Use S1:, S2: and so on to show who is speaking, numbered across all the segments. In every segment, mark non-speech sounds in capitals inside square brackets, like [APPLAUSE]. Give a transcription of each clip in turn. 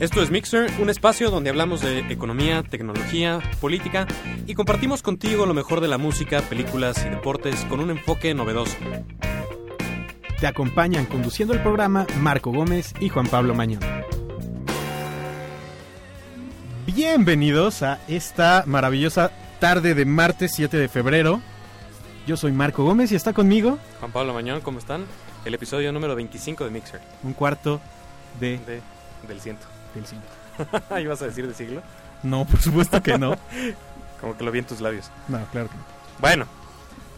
S1: Esto es Mixer, un espacio donde hablamos de economía, tecnología, política y compartimos contigo lo mejor de la música, películas y deportes con un enfoque novedoso.
S2: Te acompañan conduciendo el programa Marco Gómez y Juan Pablo Mañón. Bienvenidos a esta maravillosa tarde de martes 7 de febrero. Yo soy Marco Gómez y está conmigo
S1: Juan Pablo Mañón, ¿cómo están? El episodio número 25 de Mixer.
S2: un cuarto de,
S1: De, del ciento.
S2: Del siglo. [LAUGHS]
S1: ¿Ahí vas a decir de siglo?
S2: No, por supuesto que no. [LAUGHS]
S1: Como que lo vi en tus labios.
S2: No, claro que no.
S1: Bueno,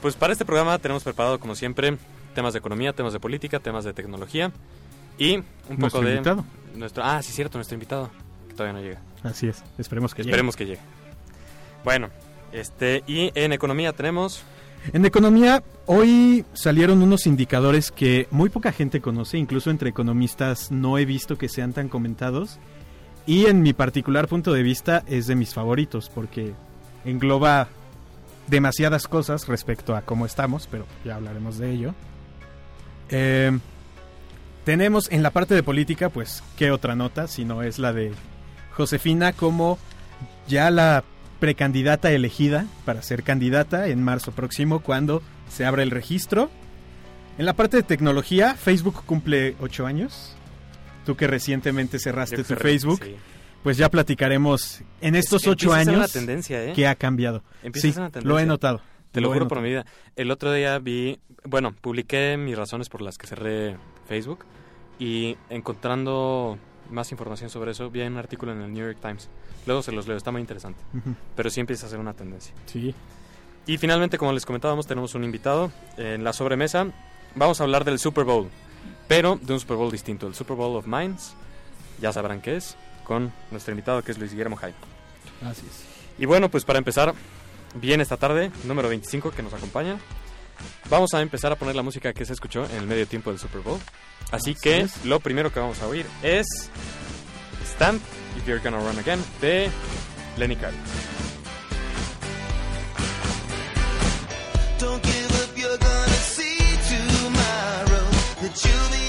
S1: pues para este programa tenemos preparado, como siempre, temas de economía, temas de política, temas de tecnología y un poco
S2: Nuestro
S1: de...
S2: invitado.
S1: Nuestro, ah, sí, cierto, nuestro invitado, que todavía no llega.
S2: Así es, esperemos que llegue.
S1: Esperemos que llegue. Bueno, este, y en economía tenemos...
S2: En economía, hoy salieron unos indicadores que muy poca gente conoce, incluso entre economistas no he visto que sean tan comentados. Y en mi particular punto de vista es de mis favoritos porque engloba demasiadas cosas respecto a cómo estamos, pero ya hablaremos de ello. Eh, tenemos en la parte de política, pues, ¿qué otra nota? Si no es la de Josefina como ya la precandidata elegida para ser candidata en marzo próximo cuando se abra el registro. En la parte de tecnología, Facebook cumple ocho años. Tú que recientemente cerraste
S1: yo
S2: tu
S1: creo-
S2: Facebook,
S1: sí.
S2: pues ya platicaremos en estos
S1: Es-
S2: ocho
S1: empieza a ser
S2: años
S1: tendencia, ¿eh?
S2: qué ha cambiado. Sí, lo he notado.
S1: Te lo, juro por mi vida. El otro día vi, bueno, publiqué mis razones por las que cerré Facebook y encontrando más información sobre eso, vi un artículo en el New York Times. Luego se los leo, está muy interesante.
S2: Ujú,
S1: Pero sí empieza a ser una tendencia.
S2: Sí.
S1: Y finalmente, como les comentábamos, tenemos un invitado en la sobremesa. Vamos a hablar del Super Bowl, pero de un Super Bowl distinto, el Super Bowl of Minds. Ya sabrán qué es, con nuestro invitado que es Luis Guillermo Jaime.
S2: Así es.
S1: Y bueno, pues para empezar bien esta tarde, número 25 que nos acompaña, vamos a empezar a poner la música que se escuchó en el medio tiempo del Super Bowl. Así, que lo primero que vamos a oír es Stand If You're Gonna Run Again de Lenny Kravitz.
S3: Don't give up, you're gonna see tomorrow that you'll be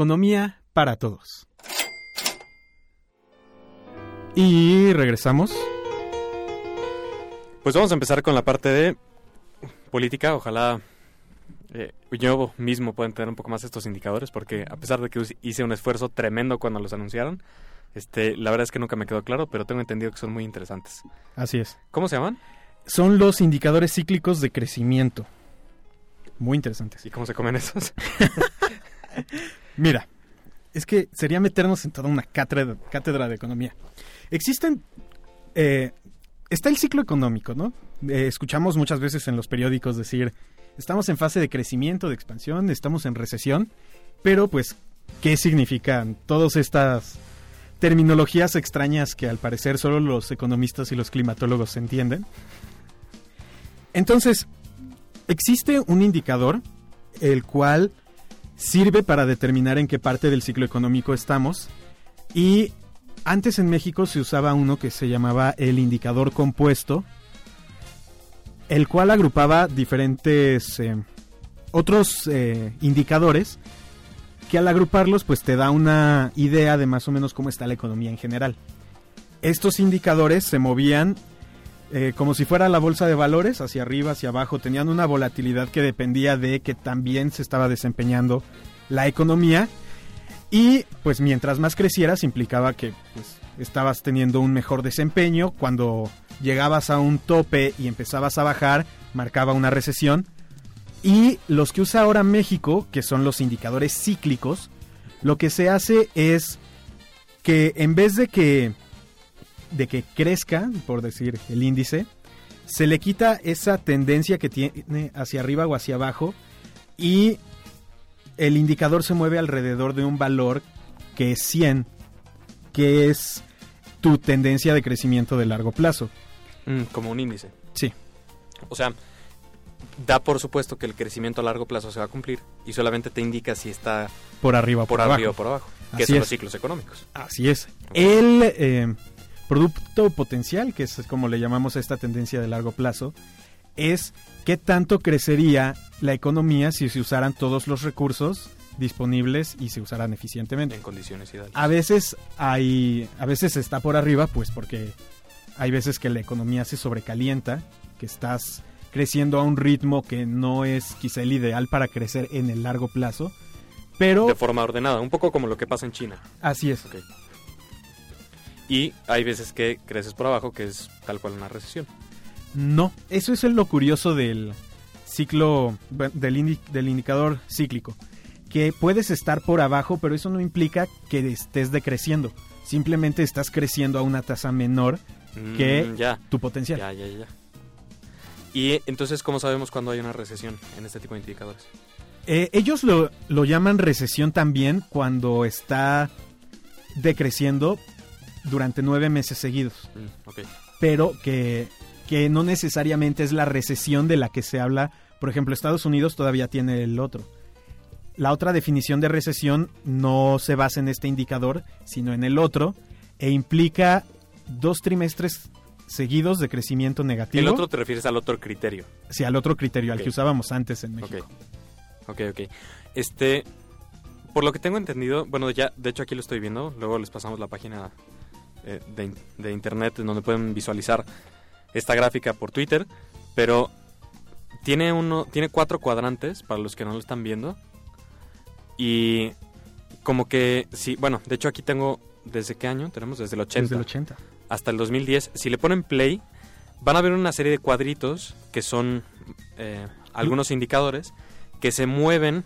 S2: Economía para Todos. Y regresamos.
S1: Pues vamos a empezar con la parte de política. Ojalá eh, yo mismo pueda entender un poco más estos indicadores, porque a pesar de que hice un esfuerzo tremendo cuando los anunciaron, este, la verdad es que nunca me quedó claro, pero tengo entendido que son muy interesantes.
S2: Así es.
S1: ¿Cómo se llaman?
S2: Son los indicadores cíclicos de crecimiento. Muy interesantes.
S1: ¿Y cómo se comen esos? [LAUGHS]
S2: Mira, es que sería meternos en toda una cátedra, de economía. Existen... eh, está el ciclo económico, ¿no? Eh, escuchamos muchas veces en los periódicos decir, estamos en fase de crecimiento, de expansión, estamos en recesión, pero pues, ¿qué significan todas estas terminologías extrañas que al parecer solo los economistas y los climatólogos entienden? Entonces, existe un indicador el cual sirve para determinar en qué parte del ciclo económico estamos. Y antes en México se usaba uno que se llamaba el indicador compuesto, el cual agrupaba diferentes eh, otros eh, indicadores que al agruparlos pues te da una idea de más o menos cómo está la economía en general. Estos indicadores se movían eh, como si fuera la bolsa de valores, hacia arriba, hacia abajo, tenían una volatilidad que dependía de que también se estaba desempeñando la economía. Y pues mientras más crecieras implicaba que pues, estabas teniendo un mejor desempeño, cuando llegabas a un tope y empezabas a bajar, marcaba una recesión. Y los que usa ahora México, que son los indicadores cíclicos, lo que se hace es que en vez de que de que crezca, por decir el índice, se le quita esa tendencia que tiene hacia arriba o hacia abajo y el indicador se mueve alrededor de un valor que es 100, que es tu tendencia de crecimiento de largo plazo.
S1: Mm, como un índice.
S2: Sí,
S1: O sea, da por supuesto que el crecimiento a largo plazo se va a cumplir y solamente te indica si está
S2: por arriba o
S1: por,
S2: por, abajo.
S1: arriba o por abajo, que
S2: Así
S1: son
S2: es.
S1: los ciclos económicos.
S2: Así es. El eh, producto potencial, que es como le llamamos a esta tendencia de largo plazo, es qué tanto crecería la economía si se usaran todos los recursos disponibles y se usaran eficientemente.
S1: En condiciones ideales.
S2: A veces hay, a veces está por arriba, pues porque hay veces que la economía se sobrecalienta, que estás creciendo a un ritmo que no es quizá el ideal para crecer en el largo plazo, pero
S1: De forma ordenada, un poco como lo que pasa en China.
S2: así es.
S1: Ok. Y hay veces que creces por abajo, que es tal cual una recesión.
S2: No, eso es lo curioso del ciclo, del, indi- del indicador cíclico, que puedes estar por abajo, pero eso no implica que estés decreciendo, simplemente estás creciendo a una tasa menor
S1: Mm,
S2: que
S1: ya,
S2: tu potencial.
S1: ya, ya, ya. Y entonces, ¿cómo sabemos cuando hay una recesión en este tipo de indicadores?
S2: Eh, ellos lo, lo llaman recesión también cuando está decreciendo durante nueve meses seguidos,
S1: Mm,
S2: pero que, que no necesariamente es la recesión de la que se habla. Por ejemplo, Estados Unidos todavía tiene el otro. La otra definición de recesión no se basa en este indicador, sino en el otro, e implica dos trimestres seguidos de crecimiento negativo.
S1: El otro te refieres al otro criterio.
S2: Sí, al otro criterio, al que usábamos antes en México.
S1: Ok, ok. Este, por lo que tengo entendido, bueno, ya, de hecho aquí lo estoy viendo, luego les pasamos la página eh, de, de internet en donde pueden visualizar esta gráfica por Twitter, pero tiene uno, tiene cuatro cuadrantes para los que no lo están viendo y como que, sí, bueno, de hecho aquí tengo, ¿desde qué año? Tenemos desde el 80
S2: Desde el 80.
S1: hasta el 2010. Si le ponen play, van a ver una serie de cuadritos que son eh, algunos indicadores que se mueven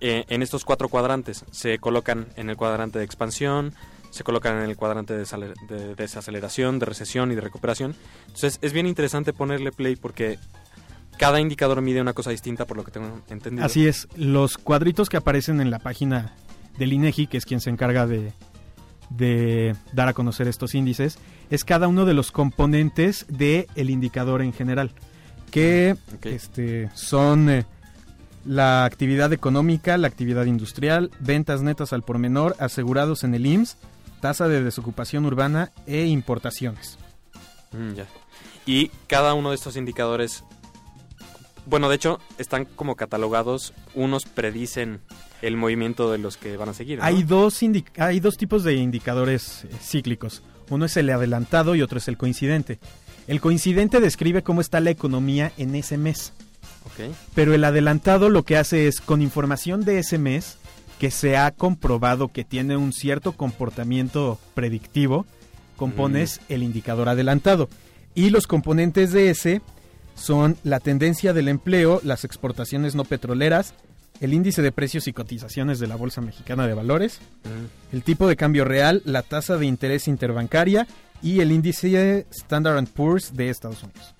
S1: eh, en estos cuatro cuadrantes. Se colocan en el cuadrante de expansión, se colocan en el cuadrante de, desaceleración, de recesión y de recuperación. Entonces es bien interesante ponerle play porque cada indicador mide una cosa distinta por lo que tengo entendido.
S2: Así es, los cuadritos que aparecen en la página del INEGI, que es quien se encarga de, de dar a conocer estos índices, es cada uno de los componentes del indicador en general, que
S1: Ok.
S2: este, son eh, la actividad económica, la actividad industrial, ventas netas al por menor, asegurados en el IMSS, tasa de desocupación urbana e importaciones.
S1: Mm, ya. Y cada uno de estos indicadores, bueno, de hecho, están como catalogados. Unos predicen el movimiento de los que van a seguir. ¿no?
S2: Hay dos, hay dos tipos de indicadores eh, cíclicos. Uno es el adelantado y otro es el coincidente. El coincidente describe cómo está la economía en ese mes, pero el adelantado lo que hace es, con información de ese mes, que se ha comprobado que tiene un cierto comportamiento predictivo, compones el indicador adelantado. Y los componentes de ese son la tendencia del empleo, las exportaciones no petroleras, el índice de precios y cotizaciones de la Bolsa Mexicana de Valores,
S1: Mm.
S2: el tipo de cambio real, la tasa de interés interbancaria y el índice Standard Poor's de Estados Unidos.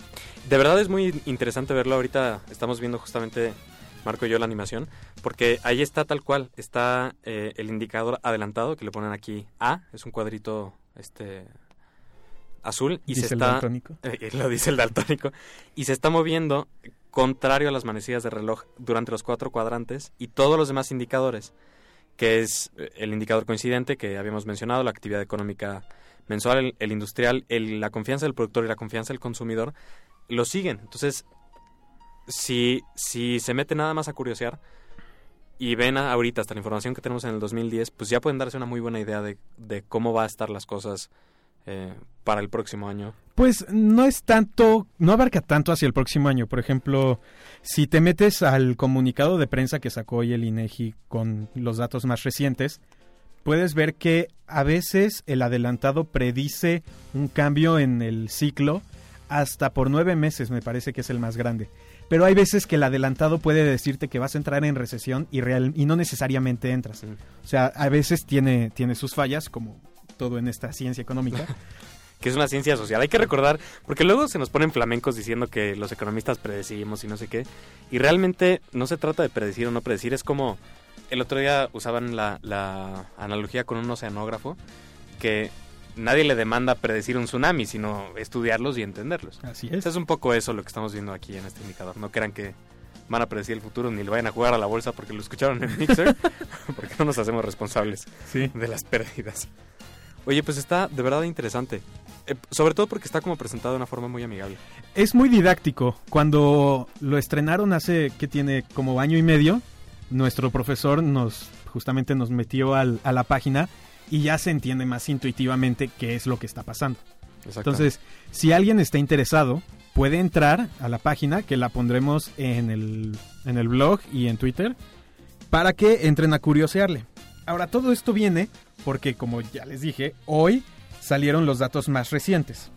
S1: De verdad es muy interesante verlo. Ahorita estamos viendo justamente, Marco yo, la animación, porque ahí está tal cual. Está eh, el indicador adelantado, que le ponen aquí A, es un cuadrito este azul, y
S2: Dice
S1: se
S2: el
S1: está...
S2: daltónico. [LAUGHS]
S1: eh, lo dice el daltónico. Y se está moviendo contrario a las manecillas de reloj durante los cuatro cuadrantes y todos los demás indicadores, que es eh, el indicador coincidente que habíamos mencionado, la actividad económica mensual, el, el industrial, el- la confianza del productor y la confianza del consumidor, lo siguen. Entonces, si, si se mete nada más a curiosear y ven ahorita hasta la información que tenemos en el 2010, pues ya pueden darse una muy buena idea de, cómo va a estar las cosas eh, para el próximo año.
S2: Pues no es tanto, no abarca tanto hacia el próximo año. Por ejemplo, si te metes al comunicado de prensa que sacó hoy el INEGI con los datos más recientes, puedes ver que a veces el adelantado predice un cambio en el ciclo hasta por nueve meses, me parece que es el más grande. Pero hay veces que el adelantado puede decirte que vas a entrar en recesión y, real, y no necesariamente entras.
S1: Sí.
S2: O sea, a veces tiene, tiene sus fallas, como todo en esta ciencia económica. [LAUGHS]
S1: que es una ciencia social. Hay que recordar, porque luego se nos ponen flamencos diciendo que los economistas predecimos y no sé qué, y realmente no se trata de predecir o no predecir, es como el otro día usaban la, la analogía con un oceanógrafo, que nadie le demanda predecir un tsunami, sino estudiarlos y entenderlos.
S2: Así
S1: Es.
S2: es.
S1: es un poco eso lo que estamos viendo aquí en este indicador. No crean que van a predecir el futuro ni le vayan a jugar a la bolsa porque lo escucharon en Mixer, [LAUGHS] porque no nos hacemos responsables
S2: Sí.
S1: de las pérdidas. Oye, pues está de verdad interesante. Eh, sobre todo porque está como presentado de una forma muy amigable.
S2: Es muy didáctico. Cuando lo estrenaron hace que tiene como año y medio, nuestro profesor nos justamente nos metió al- a la página y ya se entiende más intuitivamente qué es lo que está pasando. Entonces, si alguien está interesado, puede entrar a la página que la pondremos en el, en el blog y en Twitter para que entren a curiosearle. Ahora, todo esto viene porque, como ya les dije, hoy salieron los datos más recientes.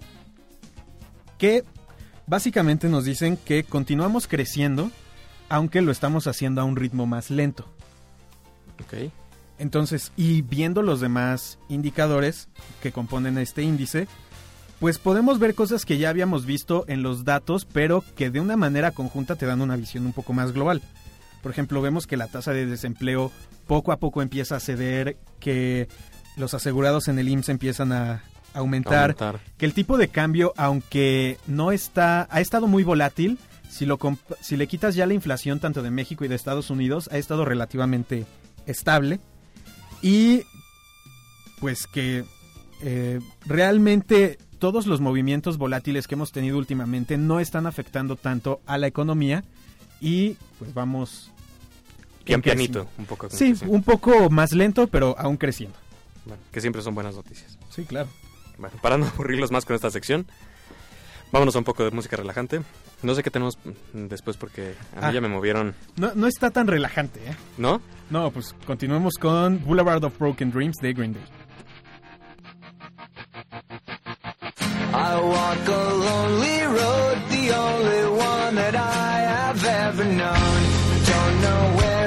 S2: Que básicamente nos dicen que continuamos creciendo, aunque lo estamos haciendo a un ritmo más lento.
S1: ok.
S2: Entonces, y viendo los demás indicadores que componen este índice, pues podemos ver cosas que ya habíamos visto en los datos, pero que de una manera conjunta te dan una visión un poco más global. Por ejemplo, vemos que la tasa de desempleo poco a poco empieza a ceder, que los asegurados en el IMSS empiezan a aumentar,
S1: Aumentar.
S2: que el tipo de cambio, aunque no está, ha estado muy volátil, si, lo si le quitas ya la inflación tanto de México y de Estados Unidos, ha estado relativamente estable. Y pues que eh, realmente todos los movimientos volátiles que hemos tenido últimamente no están afectando tanto a la economía y pues vamos...
S1: Pian pianito, un poco.
S2: sí. un poco más lento, pero aún creciendo.
S1: Bueno, que siempre son buenas noticias.
S2: Sí, claro.
S1: Bueno, para no aburrirlos más con esta sección, vámonos a un poco de música relajante. No sé qué tenemos después porque a mí
S2: Ah.
S1: ya me movieron.
S2: No, no está tan relajante, ¿eh?
S1: ¿No?
S2: No, pues continuemos con Boulevard of Broken Dreams de Green Day.
S3: I walk a lonely road, the only one that I have ever known. Don't know where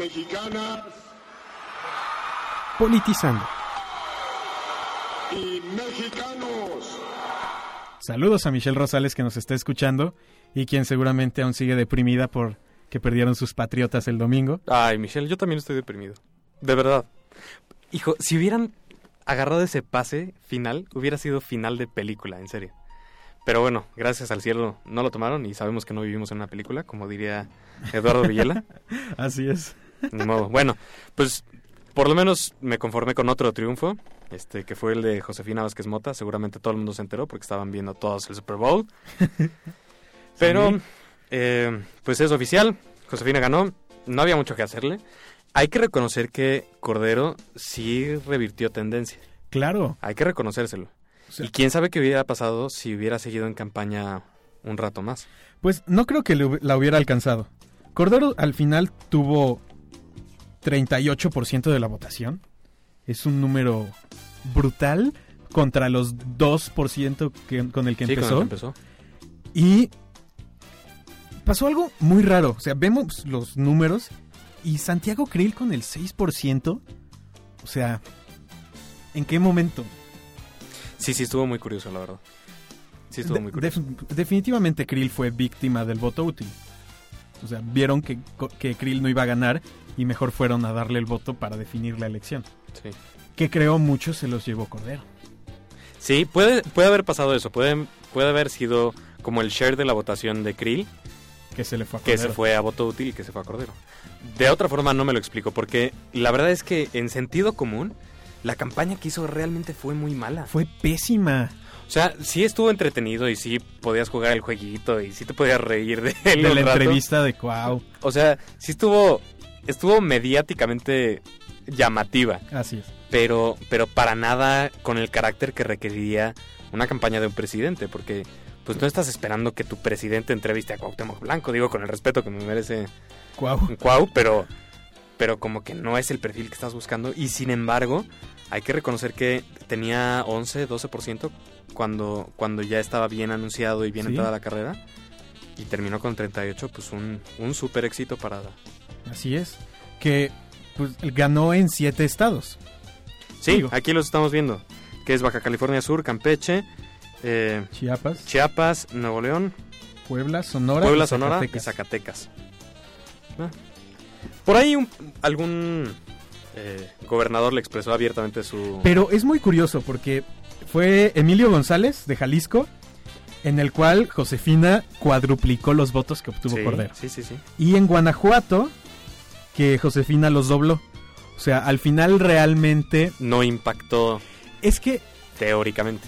S4: mexicanas
S2: Politizando.
S4: y mexicanos.
S2: Saludos a Michelle Rosales que nos está escuchando y quien seguramente aún sigue deprimida por que perdieron sus patriotas el domingo.
S1: Ay, Michelle, yo también estoy deprimido. De verdad. Hijo, si hubieran agarrado ese pase final, hubiera sido final de película, en serio. Pero bueno, gracias al cielo no lo tomaron y sabemos que no vivimos en una película, como diría Eduardo Villela. [LAUGHS]
S2: Así es.
S1: Ni modo. Bueno, pues por lo menos me conformé con otro triunfo, este que fue el de Josefina Vázquez Mota. Seguramente todo el mundo se enteró porque estaban viendo todos el Super Bowl. [LAUGHS] Pero,
S2: Sí.
S1: eh, pues es oficial. Josefina ganó. No había mucho que hacerle. Hay que reconocer que Cordero sí revirtió tendencia.
S2: Claro.
S1: Hay que reconocérselo.
S2: O sea-
S1: y quién sabe qué hubiera pasado si hubiera seguido en campaña un rato más.
S2: Pues no creo que la hubiera alcanzado. Cordero al final tuvo 38% de la votación. Es un número brutal contra los 2% que, con el que
S1: Sí, con el
S2: empezó.
S1: que empezó.
S2: Y pasó algo muy raro. O sea, vemos los números y Santiago Krill con el 6%. O sea, ¿en qué momento?
S1: Sí, sí, estuvo muy curioso, la verdad. Sí, estuvo
S2: De-
S1: muy curioso.
S2: def- definitivamente Krill fue víctima del voto útil. O sea, vieron que, que Krill no iba a ganar y mejor fueron a darle el voto para definir la elección.
S1: Sí.
S2: Que creo mucho se los llevó Cordero.
S1: Sí, puede, puede haber pasado eso. Puede, puede haber sido como el share de la votación de Krill,
S2: Que se le fue a
S1: que
S2: Cordero.
S1: se fue a voto útil y que se fue a Cordero. De otra forma no me lo explico, porque la verdad es que en sentido común, la campaña que hizo realmente fue muy mala.
S2: Fue pésima.
S1: O sea, sí estuvo entretenido y sí podías jugar el jueguito y sí te podías reír de él
S2: De la
S1: rato.
S2: entrevista de Cuau.
S1: O sea, sí estuvo, estuvo mediáticamente llamativa.
S2: Así es.
S1: pero, pero para nada con el carácter que requeriría una campaña de un presidente, porque pues no estás esperando que tu presidente entreviste a Cuauhtémoc Blanco, digo con el respeto que me merece
S2: Cuau. [LAUGHS]
S1: Cuau, pero, pero como que no es el perfil que estás buscando, y sin embargo, hay que reconocer que tenía 11, 12% cuando, cuando ya estaba bien anunciado y bien
S2: Sí.
S1: entrada la carrera, Y terminó con 38, pues un, un super éxito para...
S2: Así es. Que pues, ganó en siete estados.
S1: Sí,
S2: Digo.
S1: aquí los estamos viendo. Que es Baja California Sur, Campeche, eh,
S2: Chiapas,
S1: Chiapas, Nuevo León,
S2: Puebla, Sonora.
S1: Puebla,
S2: y
S1: Sonora
S2: Zacatecas.
S1: y Zacatecas. Ah. Por ahí un- algún eh, gobernador le expresó abiertamente su...
S2: Pero es muy curioso porque fue Emilio González de Jalisco, en el cual Josefina cuadruplicó los votos que obtuvo
S1: sí,
S2: Cordero.
S1: Sí, sí, sí.
S2: Y en Guanajuato, que Josefina los dobló. O sea, al final realmente
S1: No impactó
S2: es que
S1: teóricamente.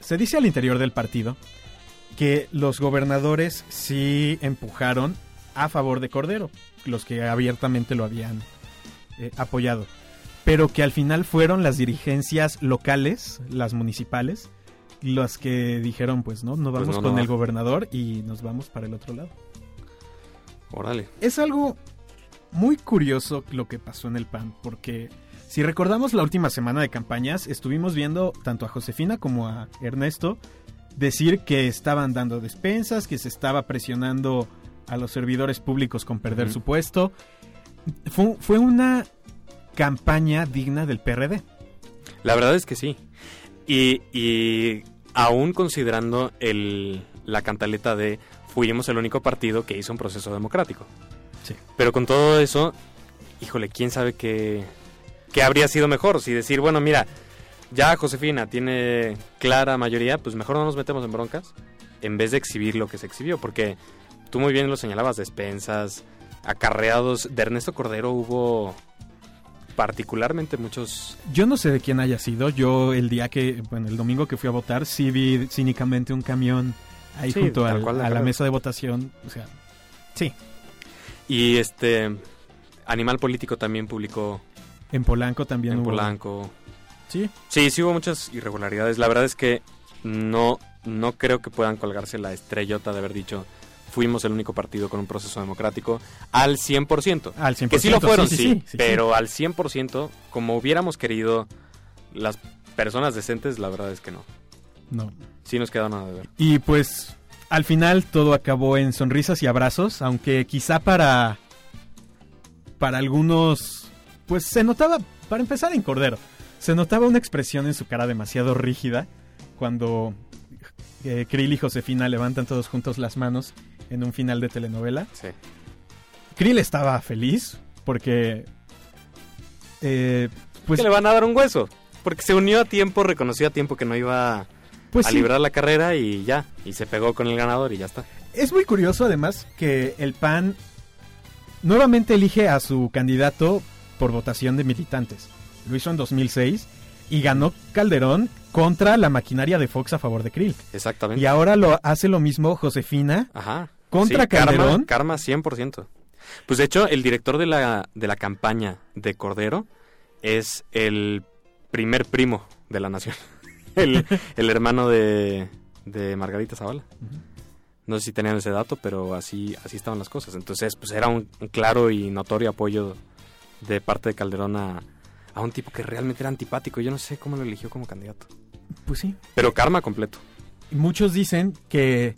S2: se dice al interior del partido que los gobernadores sí empujaron a favor de Cordero, los que abiertamente lo habían eh, apoyado, pero que al final fueron las dirigencias locales, las municipales, las que dijeron, pues no, no
S1: Pues
S2: vamos
S1: no,
S2: con
S1: no
S2: el gobernador y nos vamos para el otro lado.
S1: Órale.
S2: Es algo muy curioso lo que pasó en el PAN, porque si recordamos la última semana de campañas, estuvimos viendo tanto a Josefina como a Ernesto decir que estaban dando despensas, que se estaba presionando a los servidores públicos con perder su puesto. Fue, fue una campaña digna del PRD.
S1: La verdad es que sí. Y, y aún considerando el, la cantaleta de fuimos el único partido que hizo un proceso democrático.
S2: Sí.
S1: Pero con todo eso, híjole, quién sabe qué, qué habría sido mejor. Si decir, bueno, mira, ya Josefina tiene clara mayoría, pues mejor no nos metemos en broncas en vez de exhibir lo que se exhibió. Porque tú muy bien lo señalabas, despensas, acarreados. De Ernesto Cordero hubo particularmente muchos
S2: Yo no sé de quién haya sido. Yo el día que, bueno, el domingo que fui a votar, sí vi cínicamente un camión ahí
S1: Sí,
S2: junto al-
S1: cual,
S2: a la mesa de votación. O sea, sí,
S1: Y este Animal Político también publicó
S2: en Polanco también
S1: en
S2: hubo.
S1: Polanco.
S2: Sí,
S1: Sí, sí hubo muchas irregularidades. La verdad es que no, no creo que puedan colgarse la estrellota de haber dicho fuimos el único partido con un proceso democrático al 100%.
S2: al 100%.
S1: Que sí lo fueron, sí,
S2: sí, sí, sí.
S1: pero al 100%, como hubiéramos querido las personas decentes, la verdad es que no.
S2: No.
S1: Sí nos queda nada de ver.
S2: Y pues al final todo acabó en sonrisas y abrazos, aunque quizá para para algunos pues se notaba para empezar en Cordero, se notaba una expresión en su cara demasiado rígida cuando eh, Krill y Josefina levantan todos juntos las manos en un final de telenovela.
S1: Sí.
S2: Krill estaba feliz porque eh, pues
S1: que le van a dar un hueso. Porque se unió a tiempo, reconoció a tiempo que no iba
S2: pues
S1: a
S2: sí.
S1: librar la carrera y ya. Y se pegó con el ganador y ya está.
S2: Es muy curioso además que el PAN nuevamente elige a su candidato por votación de militantes. Lo hizo en 2006 y ganó Calderón contra la maquinaria de Fox a favor de Krill.
S1: Exactamente.
S2: Y ahora lo hace lo mismo Josefina.
S1: Ajá.
S2: Contra
S1: karma-
S2: Calderón.
S1: Karma, 100%. Pues de hecho, el director de la, de la campaña de Cordero es el primer primo de la nación. [LAUGHS] el, el hermano de, de Margarita Zavala. No sé si tenían ese dato, pero así, así estaban las cosas. Entonces, pues era un, un claro y notorio apoyo de parte de Calderón a, a un tipo que realmente era antipático. Yo no sé cómo lo eligió como candidato.
S2: Pues sí.
S1: Pero karma completo.
S2: Muchos dicen que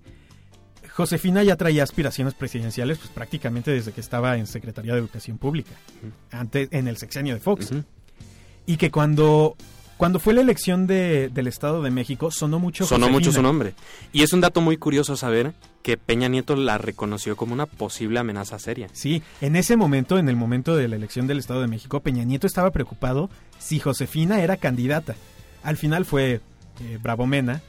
S2: Josefina ya traía aspiraciones presidenciales pues prácticamente desde que estaba en Secretaría de Educación Pública, antes en el sexenio de Fox. Y que cuando, cuando fue la elección de- del Estado de México sonó mucho
S1: Sonó mucho su nombre. Y es un dato muy curioso saber que Peña Nieto la reconoció como una posible amenaza seria.
S2: Sí, en ese momento, en el momento de la elección del Estado de México, Peña Nieto estaba preocupado si Josefina era candidata. Al final fue eh, Bravo Mena.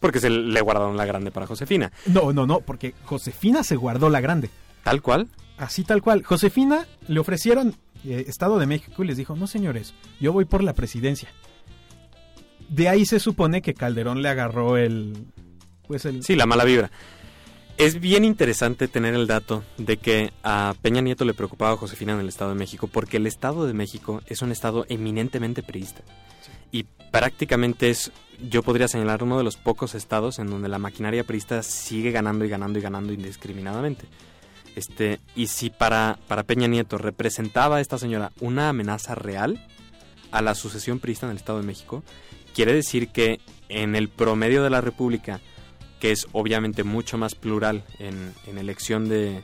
S1: Porque se le guardaron la grande para Josefina.
S2: No, no, no, porque Josefina se guardó la grande.
S1: Tal cual.
S2: Así tal cual. Josefina le ofrecieron eh, Estado de México y les dijo, no señores, yo voy por la presidencia. De ahí se supone que Calderón le agarró el... Pues el...
S1: Sí, la mala vibra. Es bien interesante tener el dato de que a Peña Nieto le preocupaba a Josefina en el Estado de México porque el Estado de México es un estado eminentemente priista. Y prácticamente es, yo podría señalar, uno de los pocos estados en donde la maquinaria priista sigue ganando y ganando y ganando indiscriminadamente. Este, y si para, para Peña Nieto representaba a esta señora una amenaza real a la sucesión priista en el Estado de México, quiere decir que en el promedio de la República que es obviamente mucho más plural en, elección de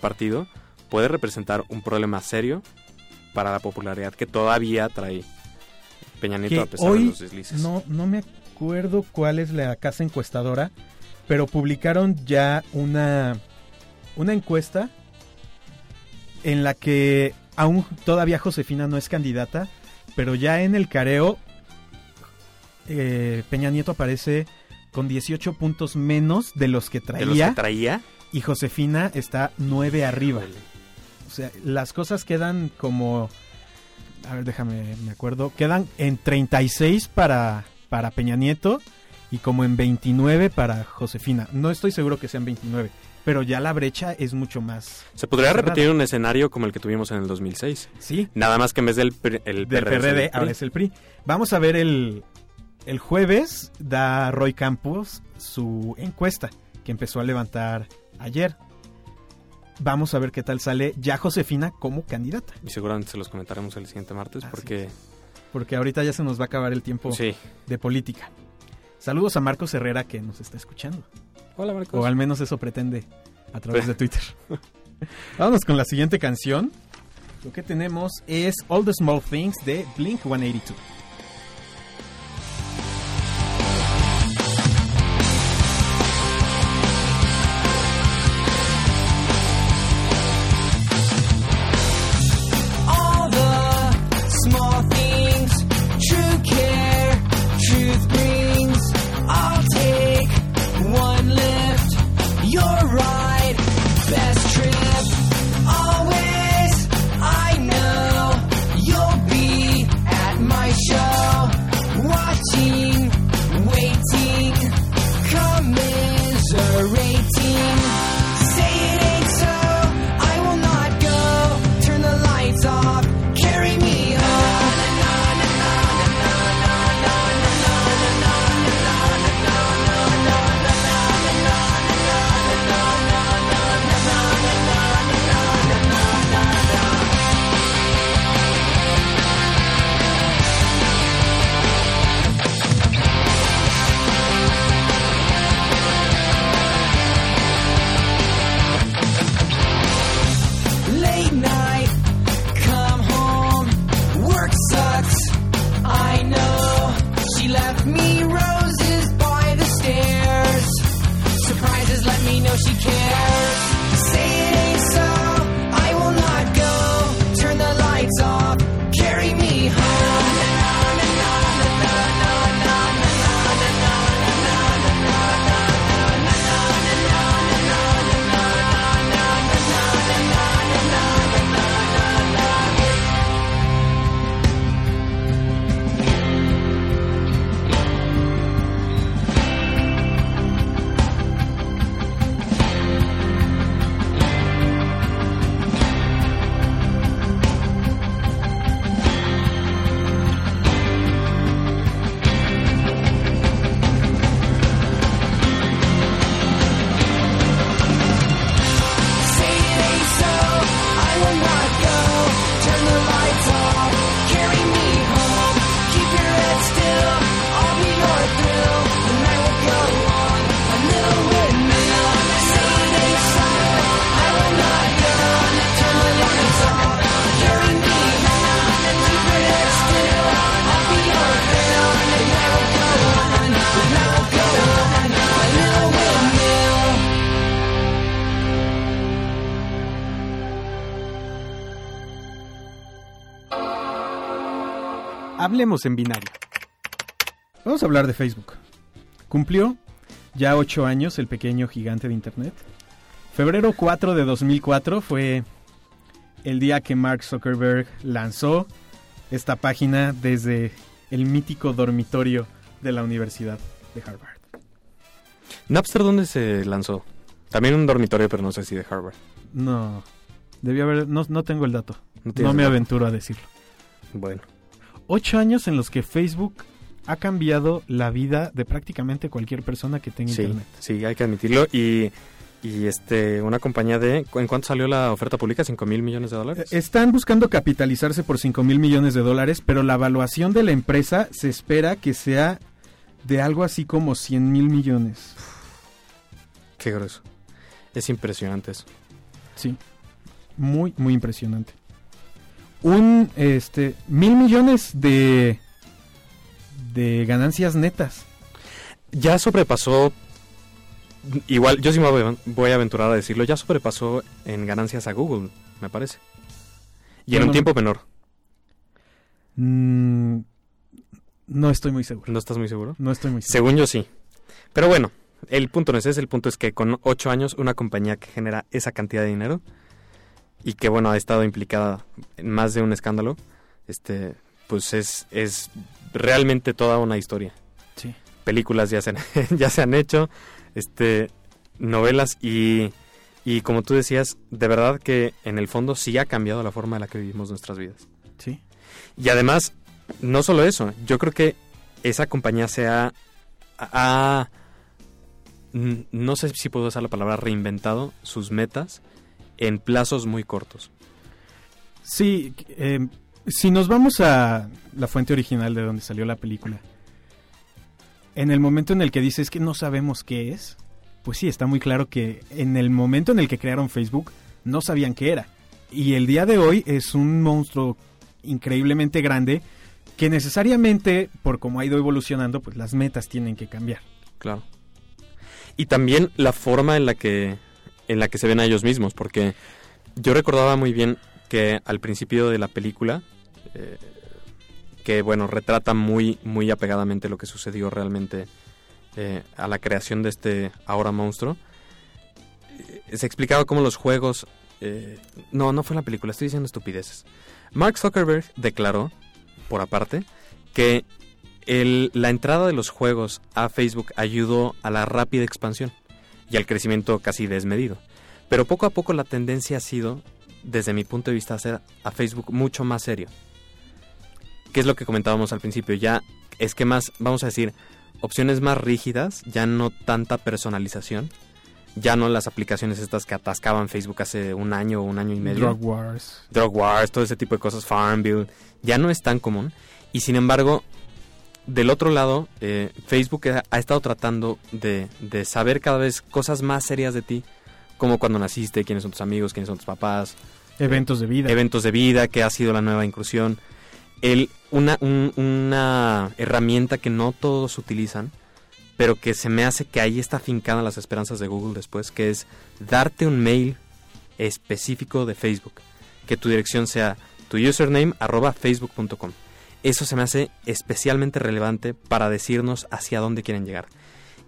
S1: partido, puede representar un problema serio para la popularidad que todavía trae Peña Nieto
S2: que
S1: a pesar de
S2: hoy
S1: los deslices.
S2: no, no me acuerdo cuál es la casa encuestadora, pero publicaron ya una, una encuesta en la que aún todavía Josefina no es candidata, pero ya en el careo eh, Peña Nieto aparece con 18 puntos menos de los que
S1: de los
S2: traía
S1: que traía.
S2: y Josefina está 9 arriba. O sea, las cosas quedan como. A ver, déjame, me acuerdo. Quedan en 36 para, para Peña Nieto y como en 29 para Josefina. No estoy seguro que sean 29, pero ya la brecha es mucho más.
S1: Se podría
S2: cerrada.
S1: repetir un escenario como el que tuvimos en el 2006.
S2: Sí,
S1: Nada más que en vez del, el
S2: del
S1: PRD,
S2: PRD, ahora
S1: PRI.
S2: es el PRI. Vamos a ver el, el jueves, da Roy Campos su encuesta que empezó a levantar ayer. Vamos a ver qué tal sale ya Josefina como candidata.
S1: Y seguramente se los comentaremos el siguiente martes
S2: Así
S1: porque...
S2: porque ahorita ya se nos va a acabar el tiempo
S1: Sí.
S2: de política. Saludos a Marcos Herrera que nos está escuchando.
S1: Hola, Marcos.
S2: O al menos eso pretende a través de Twitter. [LAUGHS] Vamos con la siguiente canción. Lo que tenemos es All the Small Things de Blink 182. Hablemos en binario. Vamos a hablar de Facebook. Cumplió ya 8 años el pequeño gigante de Internet. Febrero 4 de 2004 fue el día que Mark Zuckerberg lanzó esta página desde el mítico dormitorio de la Universidad de Harvard.
S1: ¿Napster dónde se lanzó? También un dormitorio, pero no sé si de Harvard.
S2: No, debió haber, no, no tengo el dato.
S1: No
S2: me
S1: dato.
S2: aventuro a decirlo.
S1: Bueno,
S2: Ocho años en los que Facebook ha cambiado la vida de prácticamente cualquier persona que tenga
S1: sí,
S2: internet.
S1: sí, hay que admitirlo. Y, y este, una compañía de... ¿En cuánto salió la oferta pública? ¿5 mil millones de dólares?
S2: Están buscando capitalizarse por 5 mil millones de dólares, pero la evaluación de la empresa se espera que sea de algo así como 100 mil millones.
S1: Qué grueso. Es impresionante eso.
S2: Sí. Muy, muy impresionante. Un, este, mil millones de, de ganancias netas.
S1: Ya sobrepasó, igual, yo sí me voy, a aventurar a decirlo, ya sobrepasó en ganancias a Google, me parece. Y en un tiempo menor.
S2: Mm, no estoy muy seguro.
S1: ¿No estás muy seguro?
S2: No estoy muy seguro.
S1: Según yo sí. Pero bueno, el punto no es ese, el punto es que con ocho años una compañía que genera esa cantidad de dinero y que bueno ha estado implicada en más de un escándalo, este, pues es, es realmente toda una historia.
S2: Sí.
S1: Películas ya se han, [LAUGHS] ya se han hecho, este, novelas y, y como tú decías, de verdad que en el fondo sí ha cambiado la forma en la que vivimos nuestras vidas.
S2: Sí.
S1: Y además, no solo eso, yo creo que esa compañía se ha, ha- no sé si puedo usar la palabra reinventado sus metas en plazos muy cortos.
S2: Sí, eh, si nos vamos a la fuente original de donde salió la película, en el momento en el que dices que no sabemos qué es, pues sí, está muy claro que en el momento en el que crearon Facebook no sabían qué era. Y el día de hoy es un monstruo increíblemente grande que necesariamente, por cómo ha ido evolucionando, pues las metas tienen que cambiar.
S1: Claro. Y también la forma en la que en la que se ven a ellos mismos, porque yo recordaba muy bien que al principio de la película, eh, que bueno, retrata muy, muy apegadamente lo que sucedió realmente eh, a la creación de este ahora monstruo, eh, se explicaba cómo los juegos... eh, no, no fue en la película, estoy diciendo estupideces. Mark Zuckerberg declaró, por aparte, que el- la entrada de los juegos a Facebook ayudó a la rápida expansión y al crecimiento casi desmedido. Pero poco a poco la tendencia ha sido, desde mi punto de vista, hacer a Facebook mucho más serio. ¿Qué es lo que comentábamos al principio? Ya esquemas, vamos a decir, opciones más rígidas, ya no tanta personalización, ya no las aplicaciones estas que atascaban Facebook hace un año o un año y medio.
S2: Drug Wars.
S1: Drug Wars, todo ese tipo de cosas, Farmville, ya no es tan común. Y sin embargo, del otro lado, eh, Facebook ha, ha estado tratando de, de saber cada vez cosas más serias de ti, como cuando naciste, quiénes son tus amigos, quiénes son tus papás,
S2: Eventos de vida.
S1: eventos de vida, qué ha sido la nueva inclusión. El, una, un- una herramienta que no todos utilizan, pero que se me hace que ahí está fincada las esperanzas de Google después, que es darte un mail específico de Facebook, que tu dirección sea tu username arroba facebook.com. Eso se me hace especialmente relevante para decirnos hacia dónde quieren llegar.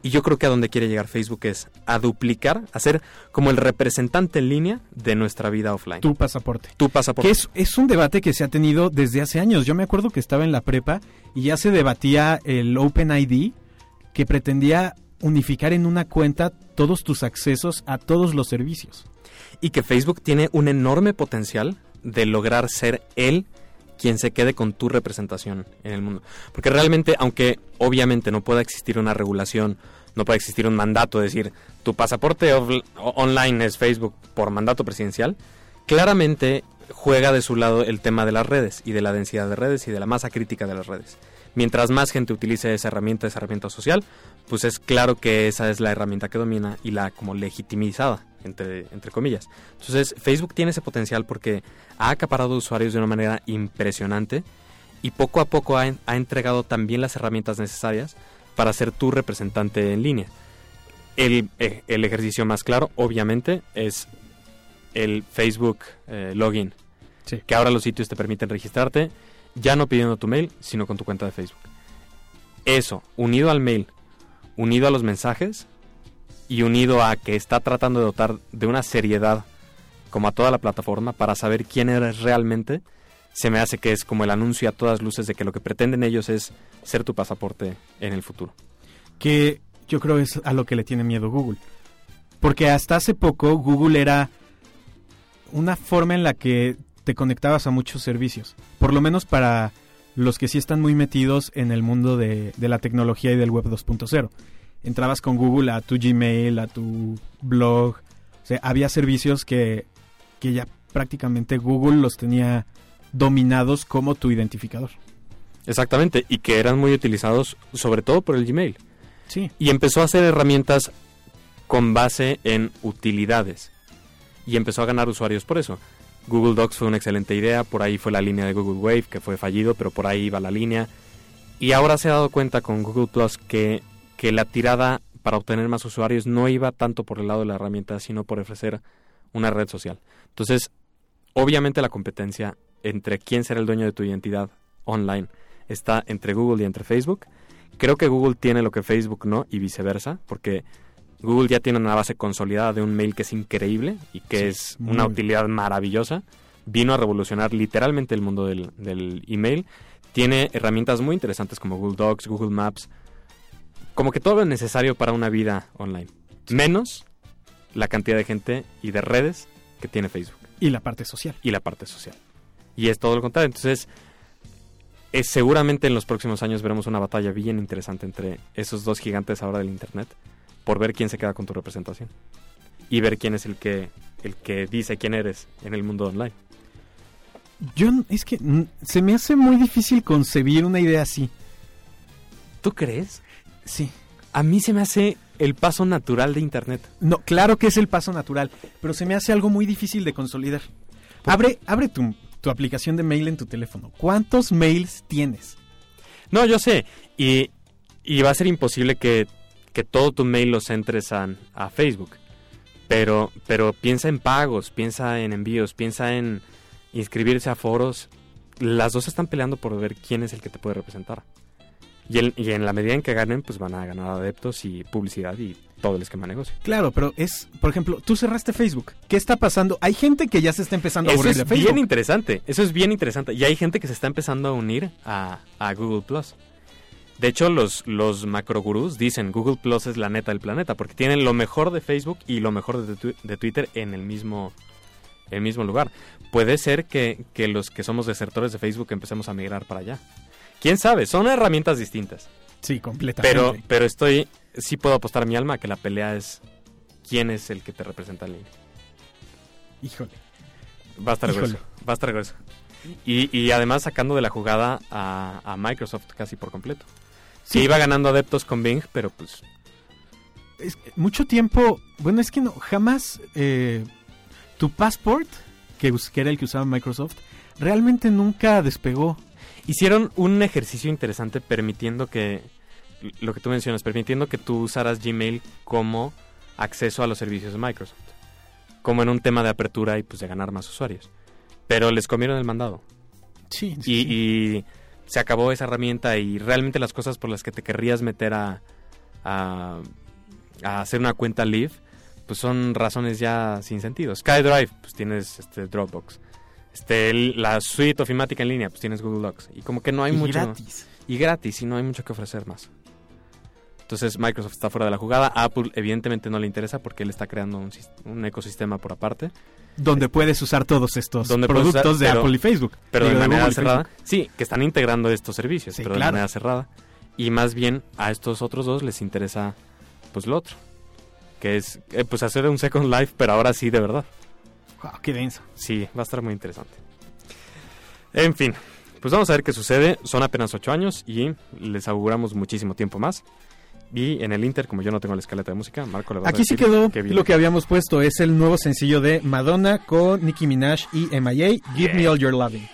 S1: Y yo creo que a donde quiere llegar Facebook es a duplicar, a ser como el representante en línea de nuestra vida offline.
S2: tu pasaporte.
S1: Tu pasaporte.
S2: Que es, es un debate que se ha tenido desde hace años. Yo me acuerdo que estaba en la prepa y ya se debatía el OpenID que pretendía unificar en una cuenta todos tus accesos a todos los servicios.
S1: y que Facebook tiene un enorme potencial de lograr ser él quien se quede con tu representación en el mundo. Porque realmente, aunque obviamente no pueda existir una regulación, no puede existir un mandato, decir, tu pasaporte online es Facebook por mandato presidencial, claramente juega de su lado el tema de las redes y de la densidad de redes y de la masa crítica de las redes. Mientras más gente utilice esa herramienta, esa herramienta social, pues es claro que esa es la herramienta que domina y la como legitimizada, entre, entre comillas. Entonces, Facebook tiene ese potencial porque ha acaparado usuarios de una manera impresionante y poco a poco ha, en- ha entregado también las herramientas necesarias para ser tu representante en línea. El, eh, el ejercicio más claro, obviamente, es el Facebook eh, login,
S2: Sí.
S1: que ahora los sitios te permiten registrarte ya no pidiendo tu mail, sino con tu cuenta de Facebook. Eso, unido al mail, unido a los mensajes y unido a que está tratando de dotar de una seriedad como a toda la plataforma para saber quién eres realmente, se me hace que es como el anuncio a todas luces de que lo que pretenden ellos es ser tu pasaporte en el futuro.
S2: que yo creo es a lo que le tiene miedo Google. Porque hasta hace poco Google era una forma en la que te conectabas a muchos servicios. Por lo menos para los que sí están muy metidos en el mundo de, de la tecnología y del web 2.0. Entrabas con Google a tu Gmail, a tu blog. O sea, había servicios que, que ya prácticamente Google los tenía dominados como tu identificador.
S1: Exactamente, y que eran muy utilizados sobre todo por el Gmail.
S2: Sí.
S1: Y empezó a hacer herramientas con base en utilidades. Y empezó a ganar usuarios por eso. Google Docs fue una excelente idea, por ahí fue la línea de Google Wave, que fue fallido, pero por ahí iba la línea. Y ahora se ha dado cuenta con Google Plus que, que la tirada para obtener más usuarios no iba tanto por el lado de la herramienta, sino por ofrecer una red social. Entonces, obviamente la competencia entre quién será el dueño de tu identidad online está entre Google y entre Facebook. Creo que Google tiene lo que Facebook no y viceversa, porque Google ya tiene una base consolidada de un mail que es increíble y que
S2: Sí,
S1: es una utilidad maravillosa. Vino a revolucionar literalmente el mundo del, del email. Tiene herramientas muy interesantes como Google Docs, Google Maps, como que todo lo necesario para una vida online. Menos la cantidad de gente y de redes que tiene Facebook
S2: Y la parte social.
S1: y la parte social. Y es todo lo contrario. Entonces, es, seguramente en los próximos años veremos una batalla bien interesante entre esos dos gigantes ahora del Internet por ver quién se queda con tu representación y ver quién es el que, el que dice quién eres en el mundo online.
S2: Yo, es que se me hace muy difícil concebir una idea así.
S1: ¿Tú crees?
S2: Sí.
S1: A mí se me hace el paso natural de Internet.
S2: No, claro que es el paso natural, pero se me hace algo muy difícil de consolidar. Abre, abre tu, tu aplicación de mail en tu teléfono. ¿Cuántos mails tienes?
S1: No, yo sé. Y, y va a ser imposible que, que todo tu mail los entres a, a Facebook. Pero, pero piensa en pagos, piensa en envíos, piensa en inscribirse a foros. Las dos están peleando por ver quién es el que te puede representar. Y, el- y en la medida en que ganen, pues van a ganar adeptos y publicidad y todo el esquema de negocio.
S2: Claro, pero es, por ejemplo, tú cerraste Facebook. ¿Qué está pasando? Hay gente que ya se está empezando a
S1: es
S2: de Facebook.
S1: bien interesante. Eso es bien interesante. Y hay gente que se está empezando a unir a, a Google Plus. De hecho, los, los macrogurús dicen Google Plus es la neta del planeta porque tienen lo mejor de Facebook y lo mejor de, tu- de Twitter en el mismo, el mismo lugar. Puede ser que, que los que somos desertores de Facebook empecemos a migrar para allá. ¿Quién sabe? Son herramientas distintas.
S2: Sí, completamente.
S1: Pero, pero estoy, sí puedo apostar mi alma a que la pelea es quién es el que te representa en línea.
S2: Híjole.
S1: Va a estar
S2: Híjole.
S1: grueso. Va a estar grueso. Y, y además sacando de la jugada a, a Microsoft casi por completo. Sí.
S2: Sí.
S1: iba ganando adeptos con Bing, pero pues
S2: Es que mucho tiempo, bueno, es que no, jamás eh, tu passport, que, era el que usaba Microsoft, realmente nunca despegó.
S1: hicieron un ejercicio interesante permitiendo que, lo que tú mencionas, permitiendo que tú usaras Gmail como acceso a los servicios de Microsoft. Como en un tema de apertura y pues de ganar más usuarios. Pero les comieron el mandado.
S2: Sí,
S1: y, y se acabó esa herramienta y realmente las cosas por las que te querrías meter a, a, a hacer una cuenta Live, pues son razones ya sin sentido. SkyDrive, pues tienes este Dropbox. Este, la suite ofimática en línea, pues tienes Google Docs. Y como que no hay
S2: y
S1: mucho...
S2: gratis.
S1: Y gratis, y no hay mucho que ofrecer más. Entonces Microsoft está fuera de la jugada. A Apple evidentemente no le interesa porque él está creando un, sis- un ecosistema por aparte.
S2: Donde puedes usar todos estos
S1: Donde
S2: productos
S1: usar-
S2: de
S1: pero-
S2: Apple y Facebook.
S1: pero de manera cerrada.
S2: Facebook.
S1: Sí, que están integrando estos servicios,
S2: Sí,
S1: pero
S2: claro.
S1: de manera cerrada. Y más bien a estos otros dos les interesa pues lo otro, que es eh, pues hacer un Second Life, pero ahora sí de verdad.
S2: Wow, qué denso.
S1: Sí, va a estar muy interesante. En fin, pues vamos a ver qué sucede. Son apenas ocho años y les auguramos muchísimo tiempo más. Y en el Inter, como yo no tengo la escaleta de música, Marco le va a
S2: Aquí sí
S1: decir
S2: quedó
S1: qué viene.
S2: lo que habíamos puesto. Es el nuevo sencillo de Madonna con Nicki Minaj y MIA, Give Me All Your Loving.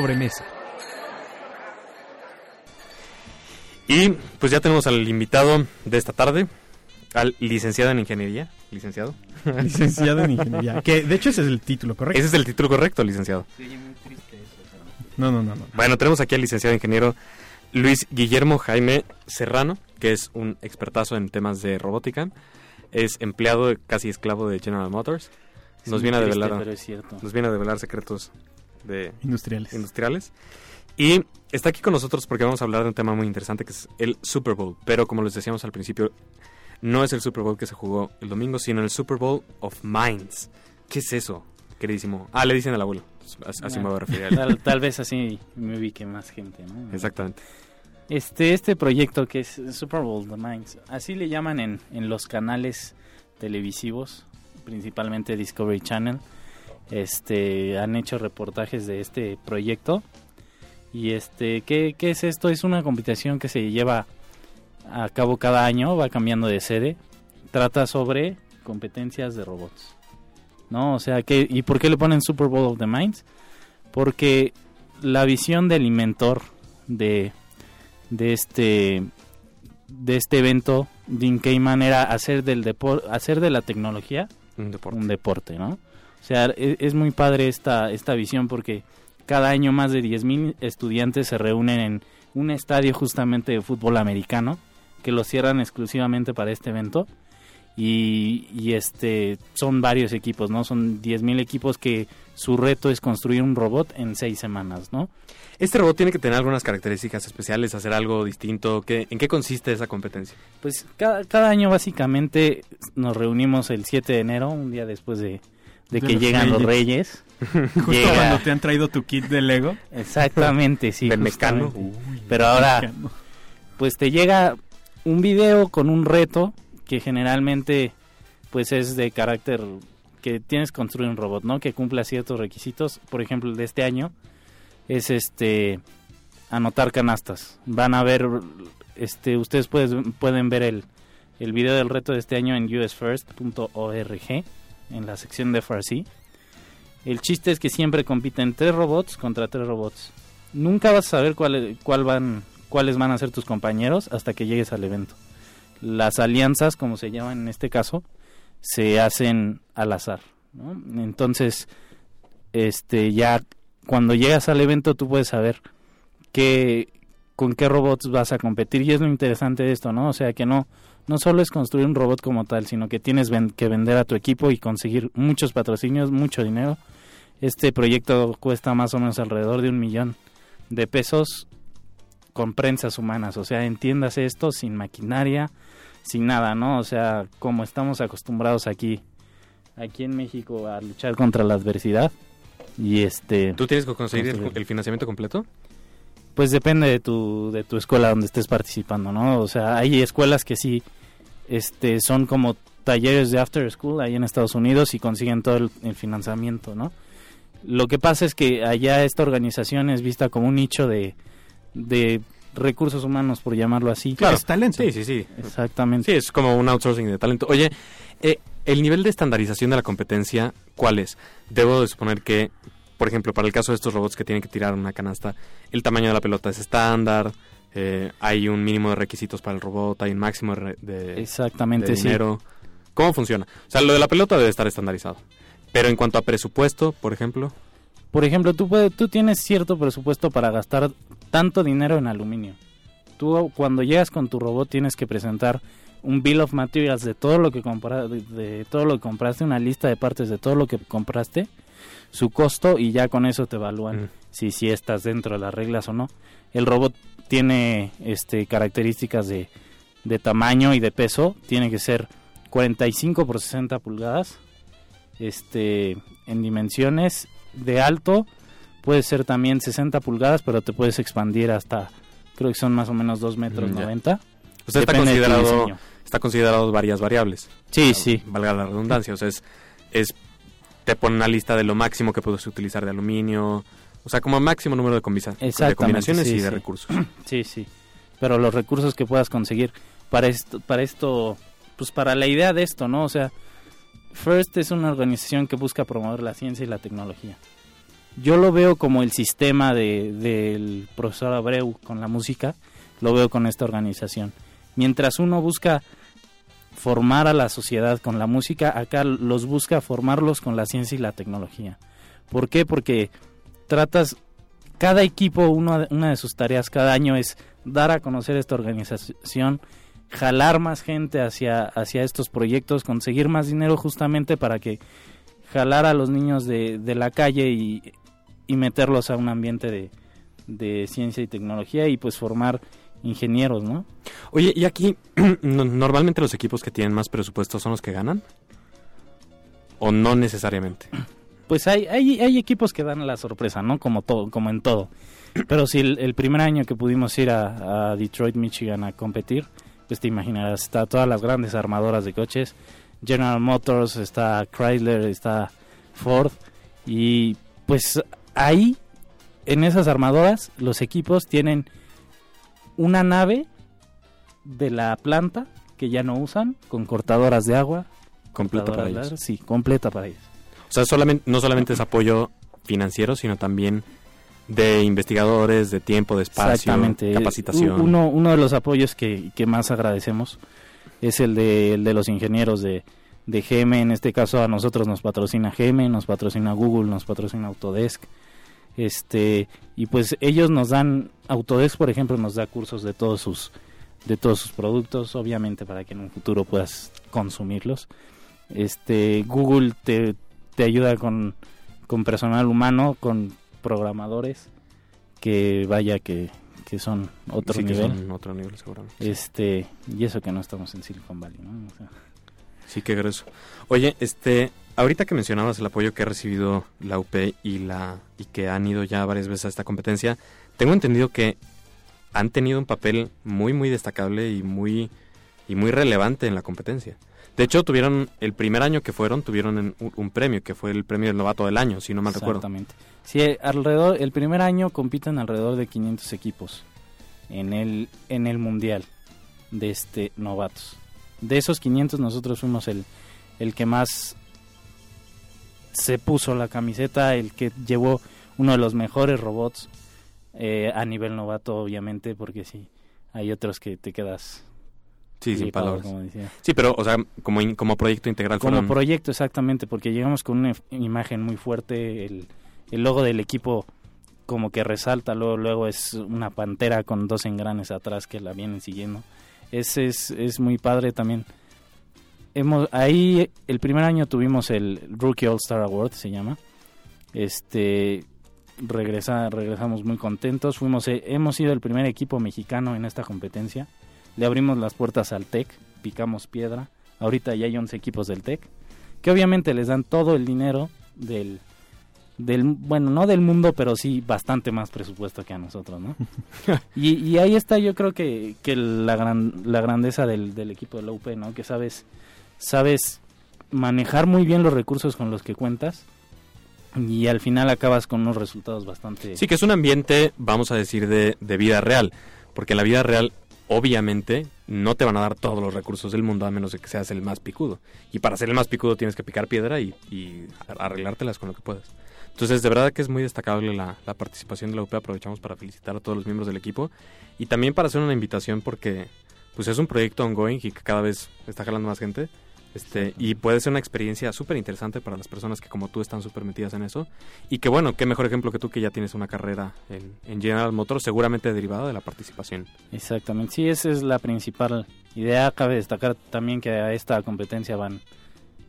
S2: Sobremesa.
S1: Y pues ya tenemos al invitado de esta tarde, al licenciado en ingeniería. Licenciado.
S2: Licenciado en ingeniería. Que de hecho ese es el título, ¿correcto?
S1: Ese es el título correcto, licenciado.
S2: No, no, no, no.
S1: Bueno, tenemos aquí al licenciado ingeniero Luis Guillermo Jaime Serrano, que es un expertazo en temas de robótica. Es empleado, casi esclavo de General Motors. Nos viene a
S5: Triste,
S1: develar,
S5: pero es cierto.
S1: nos viene a develar secretos de
S2: Industriales.
S1: industriales. Y está aquí con nosotros porque vamos a hablar de un tema muy interesante que es el Super Bowl. Pero como les decíamos al principio, no es el Super Bowl que se jugó el domingo, sino el Super Bowl of Minds. ¿Qué es eso, queridísimo? Ah, le dicen al abuelo. Así me voy a referir a él.
S5: Tal, tal vez así me ubique más gente, ¿no?
S1: Exactamente.
S5: Este, este proyecto que es Super Bowl The Minds, así le llaman en, en los canales televisivos, principalmente Discovery Channel. Este, han hecho reportajes de este proyecto. Y este, ¿qué, qué es esto? Es una competición que se lleva a cabo cada año, va cambiando de sede. Trata sobre competencias de robots. ¿No? O sea, ¿qué, ¿y por qué le ponen Super Bowl of the Minds? Porque la visión del inventor de, de este de este evento, Dean Kamen, era hacer del depor hacer de la tecnología
S1: Un deporte.
S5: un deporte, ¿no? O sea, e- es, muy padre esta, esta visión porque cada año más de 10.000 estudiantes se reúnen en un estadio justamente de fútbol americano que lo cierran exclusivamente para este evento y, y este son varios equipos, ¿no? Son 10.000 equipos que su reto es construir un robot en seis semanas, ¿no?
S1: Este robot tiene que tener algunas características especiales, hacer algo distinto. ¿Qué, ¿En qué consiste esa competencia?
S5: Pues cada, cada año básicamente nos reunimos el 7 de enero, un día después de, de
S2: De
S5: que
S2: los
S5: llegan los reyes. [LAUGHS]
S2: Justo
S5: Llega-
S2: cuando te han traído tu kit de Lego.
S5: Exactamente, sí.
S1: Del mecano.
S5: Pero ahora, pues te llega un video con un reto que generalmente pues es de carácter que tienes que construir un robot, ¿no? Que cumpla ciertos requisitos. Por ejemplo, el de este año es este anotar canastas. Van a ver este ustedes pueden pueden ver el el video del reto de este año en usfirst.org en la sección de FRC. El chiste es que siempre compiten tres robots contra tres robots. Nunca vas a saber cuál, cuál van, cuáles van a ser tus compañeros hasta que llegues al evento. Las alianzas, como se llaman en este caso, se hacen al azar. Entonces, este, ya cuando llegas al evento tú puedes saber qué, con qué robots vas a competir y es lo interesante de esto, ¿no? O sea que no, no solo es construir un robot como tal, sino que tienes ven- que vender a tu equipo y conseguir muchos patrocinios, mucho dinero. Este proyecto cuesta más o menos alrededor de un millón de pesos con prensas humanas, o sea, entiendas esto sin maquinaria, sin nada, ¿no? O sea, como estamos acostumbrados aquí, aquí en México a luchar contra la adversidad y este,
S1: ¿Tú tienes que conseguir el, financiamiento completo?
S5: Pues depende de tu de tu escuela donde estés participando, ¿no? O sea, hay escuelas que sí, este, son como talleres de after school ahí en Estados Unidos y consiguen todo el, el financiamiento, ¿no? Lo que pasa es que allá esta organización es vista como un nicho de, de recursos humanos, por llamarlo así.
S2: Claro, es talento.
S1: Sí, sí, sí.
S5: Exactamente.
S1: Sí, es como un outsourcing de talento. Oye, eh, el nivel de estandarización de la competencia, ¿cuál es? Debo de suponer que, por ejemplo, para el caso de estos robots que tienen que tirar una canasta, el tamaño de la pelota es estándar, eh, hay un mínimo de requisitos para el robot, hay un máximo de, de-
S5: Exactamente,
S1: de
S5: sí.
S1: dinero. ¿Cómo funciona? O sea, lo de la pelota debe estar estandarizado. Pero en cuanto a presupuesto, por ejemplo,
S5: Por ejemplo, tú, puedes, tú tienes cierto presupuesto para gastar tanto dinero en aluminio. Tú cuando llegas con tu robot tienes que presentar un bill of materials de todo lo que compra, de, de todo lo que compraste, una lista de partes de todo lo que compraste, su costo y ya con eso te evalúan
S1: Mm.
S5: si si estás dentro de las reglas o no. El robot tiene este características de, de tamaño y de peso, tiene que ser 45 por 60 pulgadas. Este en dimensiones de alto puede ser también 60 pulgadas, pero te puedes expandir hasta creo que son más o menos 2 metros
S1: Mm, ya.
S5: 90.
S1: o sea, está considerado, está considerado varias variables.
S5: Sí, sí.
S1: Valga la redundancia. O sea, es, es te pone una lista de lo máximo que puedes utilizar de aluminio. O sea, como máximo número de, combinaciones
S5: sí,
S1: y de
S5: sí.
S1: recursos. [CLEARS THROAT]
S5: Sí, sí. Pero los recursos que puedas conseguir para esto, para esto, pues para la idea de esto, ¿no? O sea, First es una organización que busca promover la ciencia y la tecnología. Yo lo veo como el sistema de, del profesor Abreu con la música, lo veo con esta organización. Mientras uno busca formar a la sociedad con la música, acá los busca formarlos con la ciencia y la tecnología. ¿Por qué? Porque tratas cada equipo, uno- una de sus tareas cada año es dar a conocer esta organización, jalar más gente hacia, hacia estos proyectos, conseguir más dinero justamente para que jalar a los niños de, de la calle y, y meterlos a un ambiente de, de ciencia y tecnología y pues formar ingenieros, ¿no?
S1: Oye, y aquí, [CLEARS THROAT] no- normalmente los equipos que tienen más presupuesto son los que ganan. ¿O no necesariamente? [CLEARS THROAT]
S5: Pues hay, hay, hay equipos que dan la sorpresa, ¿no? Como todo, como en todo. [CLEARS THROAT] Pero si el, el primer año que pudimos ir a, a Detroit, Michigan a competir, pues te imaginarás, está todas las grandes armadoras de coches, General Motors, está Chrysler, está Ford, y pues ahí, en esas armadoras, los equipos tienen una nave de la planta que ya no usan, con cortadoras de agua.
S1: Completa para ellos.
S5: Sí, completa para ellos.
S1: O sea, solamente, no solamente es apoyo financiero, sino también de investigadores, de tiempo, de espacio,
S5: Exactamente.
S1: capacitación.
S5: Uno, uno de los apoyos que, que más agradecemos es el de, el de los ingenieros de, de GM. En este caso a nosotros nos patrocina GM, nos patrocina Google, nos patrocina Autodesk. Este, y pues ellos nos dan, Autodesk por ejemplo nos da cursos de todos sus, de todos sus productos, obviamente para que en un futuro puedas consumirlos. Este, Google te, te ayuda con, con personal humano, con programadores que vaya que, que son otro
S1: Sí, que
S5: nivel.
S1: son otro nivel, seguramente.
S5: Este, y eso que no estamos en Silicon Valley, ¿no? O sea,
S1: Sí, qué grueso. Oye, este, ahorita que mencionabas el apoyo que ha recibido la UP y la y que han ido ya varias veces a esta competencia, tengo entendido que han tenido un papel muy muy destacable y muy y muy relevante en la competencia. De hecho, tuvieron el primer año que fueron tuvieron un, un premio que fue el premio del novato del año, si no mal recuerdo.
S5: Exactamente. Sí, alrededor, el primer año compiten alrededor de 500 equipos en el, en el mundial de este novatos. De esos 500 nosotros fuimos el, el que más se puso la camiseta, el que llevó uno de los mejores robots eh, a nivel novato, obviamente, porque sí, hay otros que te quedas
S1: Sí, sin palabras.
S5: como decía.
S1: Sí, pero o sea, como in- como proyecto integral
S5: Como
S1: fueron-
S5: proyecto, exactamente, porque llegamos con una imagen muy fuerte, el, el logo del equipo como que resalta, luego, luego es una pantera con dos engranes atrás que la vienen siguiendo. Ese es, es muy padre también. Hemos, ahí el primer año tuvimos el Rookie All Star Award, se llama. Este regresa, regresamos muy contentos. Fuimos, eh, hemos sido el primer equipo mexicano en esta competencia. Le abrimos las puertas al TEC, picamos piedra. Ahorita ya hay 11 equipos del TEC, que obviamente les dan todo el dinero del, del bueno, no del mundo, pero sí bastante más presupuesto que a nosotros, ¿no? [LAUGHS] y, y ahí está yo creo que, que la, gran, la grandeza del, del equipo de la UP, ¿no? Que sabes, sabes manejar muy bien los recursos con los que cuentas y al final acabas con unos resultados bastante...
S1: Sí, que es un ambiente, vamos a decir, de, de vida real. Porque en la vida real, obviamente no te van a dar todos los recursos del mundo a menos de que seas el más picudo. Y para ser el más picudo tienes que picar piedra y, y arreglártelas con lo que puedas. Entonces, de verdad que es muy destacable la, la participación de la UP. Aprovechamos para felicitar a todos los miembros del equipo y también para hacer una invitación porque pues es un proyecto ongoing y que cada vez está jalando más gente. Este, y puede ser una experiencia súper interesante para las personas que como tú están súper metidas en eso. Y que bueno, qué mejor ejemplo que tú que ya tienes una carrera en, en General Motors, seguramente derivada de la participación.
S5: Exactamente, sí, esa es la principal idea. Cabe destacar también que a esta competencia van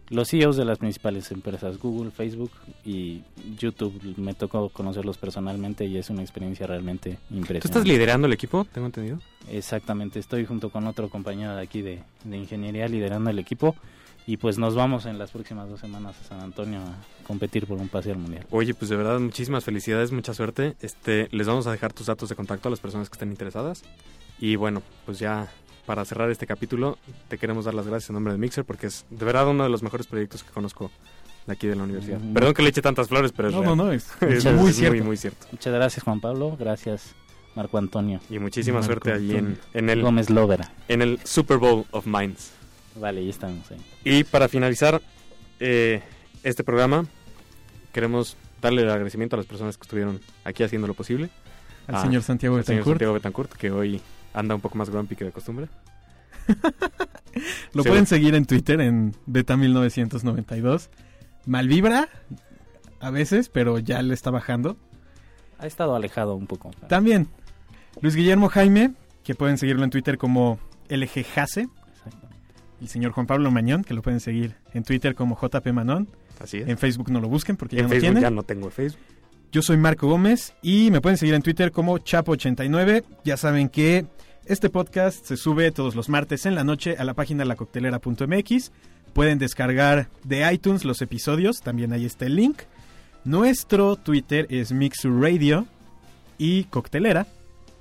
S5: los CEOs de las principales empresas, Google, Facebook y YouTube. Me tocó conocerlos personalmente y es una experiencia realmente
S1: ¿Tú
S5: impresionante.
S1: estás liderando el equipo? Tengo entendido.
S5: Exactamente, estoy junto con otro compañero de aquí de, de ingeniería liderando el equipo y pues nos vamos en las próximas dos semanas a San Antonio a competir por un pase al mundial.
S1: Oye, pues de verdad, muchísimas felicidades, mucha suerte. Este, les vamos a dejar tus datos de contacto a las personas que estén interesadas. Y bueno, pues ya para cerrar este capítulo, te queremos dar las gracias en nombre de Mixer porque es de verdad uno de los mejores proyectos que conozco de aquí de la universidad.
S5: Mm.
S1: Perdón que le eche tantas flores, pero es
S2: No,
S1: real.
S2: no, no, es, [LAUGHS]
S1: Es,
S2: es muy
S1: es
S2: cierto.
S1: muy, muy cierto.
S5: Muchas gracias Juan Pablo, gracias Marco Antonio
S1: Y muchísima
S2: Marco
S1: suerte allí en, el,
S5: Gómez Lovera.
S1: en el Super Bowl of Minds.
S5: Vale, ya estamos ahí.
S1: Y para finalizar eh, este programa, queremos darle el agradecimiento a las personas que estuvieron aquí haciendo lo posible.
S2: Al
S1: Ah,
S2: señor Santiago
S1: Al señor
S2: Betancourt.
S1: Santiago Betancourt, que hoy anda un poco más grumpy que de costumbre. [LAUGHS]
S2: Lo
S1: Sí,
S2: pueden seguir en Twitter en Beta1992. Malvibra a veces, pero ya le está bajando.
S5: Ha estado alejado un poco.
S2: También Luis Guillermo Jaime, que pueden seguirlo en Twitter como LG Jase.
S5: Exacto.
S2: El señor Juan Pablo Mañón, que lo pueden seguir en Twitter como JP Manon.
S1: Así es.
S2: En Facebook no lo busquen porque ya no
S1: Facebook
S2: tiene.
S1: ya no tengo Facebook.
S2: Yo soy Marco Gómez y me pueden seguir en Twitter como Chapo89. Ya saben que este podcast se sube todos los martes en la noche a la página lacoctelera.mx. Pueden descargar de iTunes los episodios, también ahí está el link. Nuestro Twitter es Mixu Radio y Coctelera.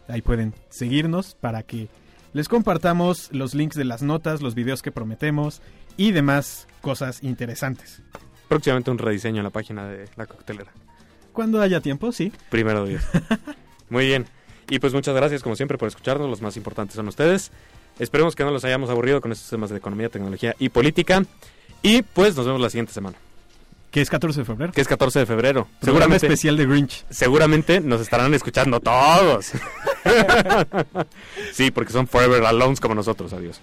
S2: Ahí pueden seguirnos para que les compartamos los links de las notas, los videos que prometemos y demás cosas interesantes.
S1: Próximamente un rediseño en la página de la coctelera.
S2: Cuando haya tiempo, sí.
S1: Primero Dios. [LAUGHS] Muy bien. Y pues muchas gracias como siempre por escucharnos. Los más importantes son ustedes. Esperemos que no los hayamos aburrido con estos temas de economía, tecnología y política. Y pues nos vemos la siguiente semana,
S2: Que es 14 de febrero.
S1: que es 14 de febrero.
S2: Programa
S1: Seguramente,
S2: especial de Grinch.
S1: seguramente nos estarán escuchando todos. [LAUGHS] [LAUGHS] sí, porque son forever alones como nosotros. Adiós.